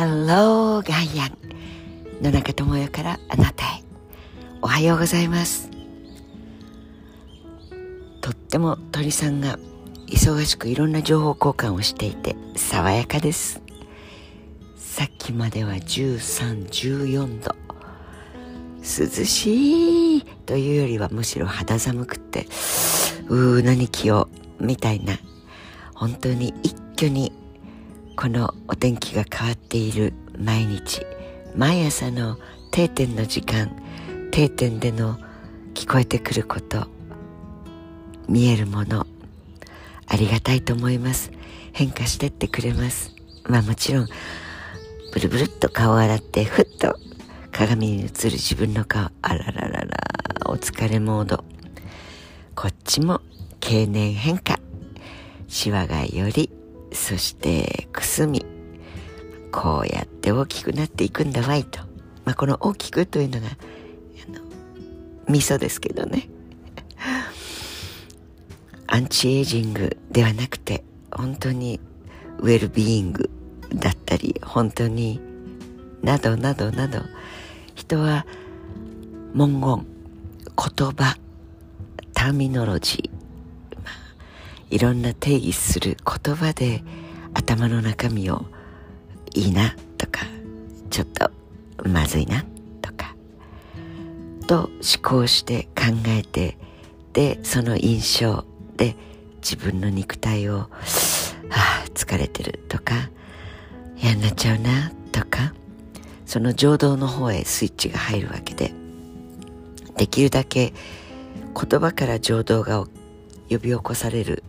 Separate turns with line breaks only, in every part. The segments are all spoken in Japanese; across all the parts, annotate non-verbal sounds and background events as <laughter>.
Hello ガイアン野中智代からあなたへ。おはようございます。とっても鳥さんが忙しくいろんな情報交換をしていて爽やかです。さっきまでは1314度。涼しいというよりはむしろ肌寒くってうー何気をみたいな本当に一挙にこのお天気が変わっている毎日毎朝の定点の時間定点での聞こえてくること見えるものありがたいと思います。変化してってくれます。まあもちろんブルブルっと顔を洗ってふっと鏡に映る自分の顔あららららお疲れモード。こっちも経年変化。シワがよりそしてくすみこうやって大きくなっていくんだわいと、まあ、この大きくというのがあの味噌ですけどね。<laughs> アンチエイジングではなくて本当にウェルビーイングだったり本当になどなどなど人は文言言葉ターミノロジー、いろんな定義する言葉で頭の中身をいいなとかちょっとまずいなとかと思考して考えてでその印象で自分の肉体を「はあ疲れてる」とか「嫌になっちゃうな」とかその情動の方へスイッチが入るわけでできるだけ言葉から情動が呼び起こされる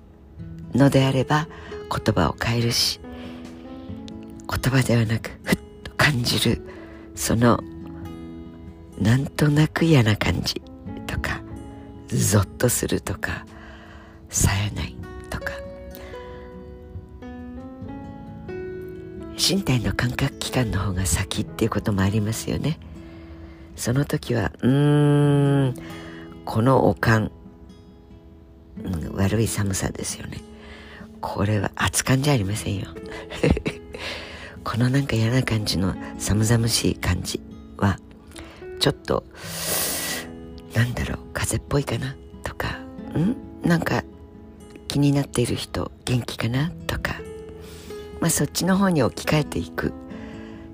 のであれば言葉を変えるし言葉ではなくふっと感じるそのなんとなく嫌な感じとかゾッとするとかさえないとか。身体の感覚器官の方が先っていうこともありますよね。その時はうーんこのおかん、うん、悪い寒さですよね。これは熱感じゃありませんよ。<laughs> このなんか嫌な感じの寒々しい感じはちょっとなんだろう風邪っぽいかなとかん？なんか気になっている人元気かなとか。まあそっちの方に置き換えていく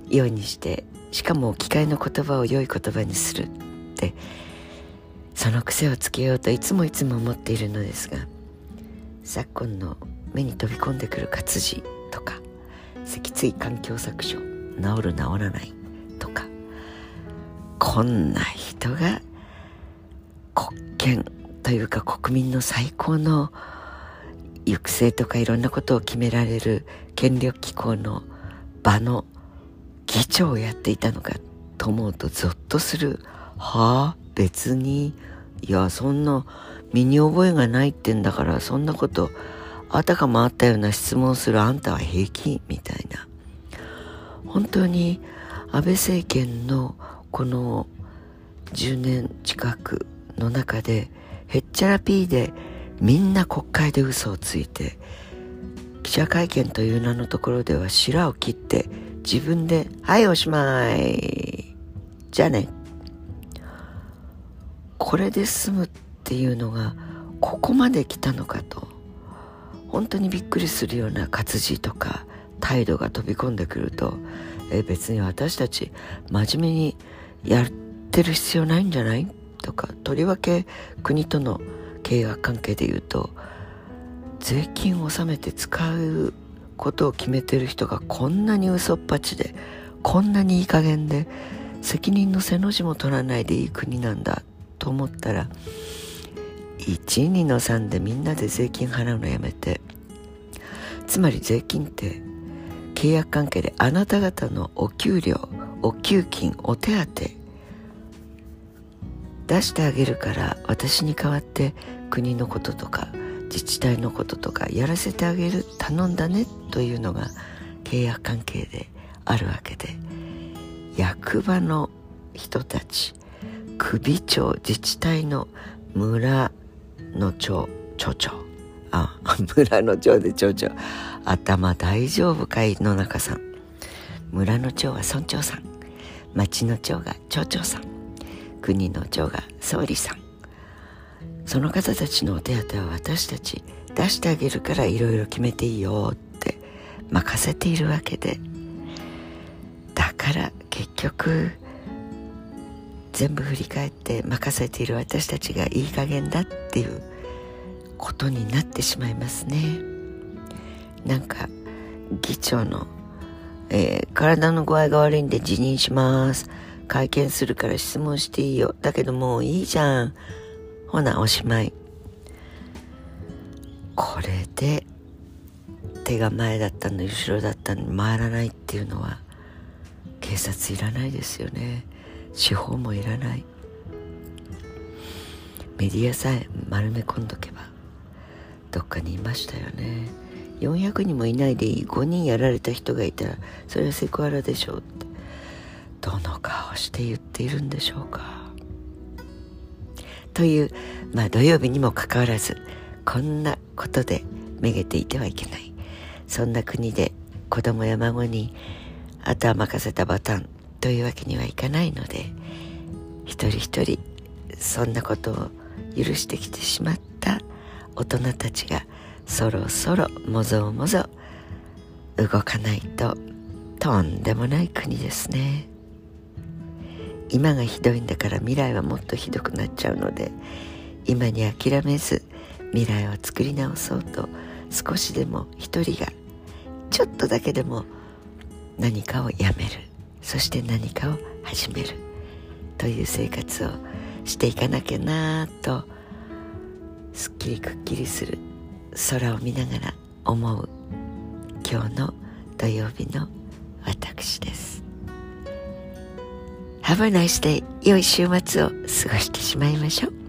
ようにしてしかも置き換えの言葉を良い言葉にするってその癖をつけようといつもいつも思っているのですが昨今の目に飛び込んでくる活字とか脊椎環境削除治る治らないとかこんな人が国権というか国民の最高の行く末とかいろんなことを決められる権力機構の場の議長をやっていたのかと思うとゾッとする。はあ別に。いやそんな身に覚えがないってんだからそんなことあたかもあったような質問するあんたは平気みたいな。本当に安倍政権のこの10年近くの中でへっちゃらピーでみんな国会で嘘をついて記者会見という名のところでは白を切って自分で「はいおしまい」じゃあね。これで済むっていうのがここまで来たのかと。本当にびっくりするような活字とか態度が飛び込んでくるとえ別に私たち真面目にやってる必要ないんじゃない？とかとりわけ国との契約関係で言うと税金を納めて使うことを決めてる人がこんなに嘘っぱちでこんなにいい加減で責任の背の字も取らないでいい国なんだと思ったら12の3でみんなで税金払うのやめて。つまり税金って契約関係であなた方のお給料お給金お手当出してあげるから私に代わって国のこととか自治体のこととかやらせてあげる頼んだねというのが契約関係であるわけで。役場の人たち首長自治体の村の長町長あ <laughs> 村の長で町長頭大丈夫かい野中さん。村の長は村長さん。町の長が町長さん。国の長が総理さん。その方たちのお手当は私たち出してあげるからいろいろ決めていいよって任せているわけで。だから結局全部振り返って任せている私たちがいい加減だっていうことになってしまいますね。なんか議長の、えー、体の具合が悪いんで辞任します。会見するから質問していいよ。だけどもういいじゃん。ほなおしまい。これで手が前だったの後ろだったのに回らないっていうのは警察いらないですよね。司法もいらない。メディアさえ丸め込んどけばどっかにいましたよね。400人もいないでいい5人やられた人がいたらそれはセクハラでしょう。ってどの顔して言っているんでしょうか。というまあ土曜日にもかかわらずこんなことでめげていてはいけない。そんな国で子供や孫にあとは任せたバタンというわけにはいかないので一人一人そんなことを許してきてしまった大人たちがそろそろもぞもぞ動かないととんでもない国ですね。今がひどいんだから未来はもっとひどくなっちゃうので今に諦めず未来を作り直そうと少しでも一人がちょっとだけでも何かをやめる。そして何かを始めるという生活をしていかなきゃなとすっきりくっきりする空を見ながら思う今日の土曜日の私です。Have a nice day 良い週末を過ごしてしまいましょう。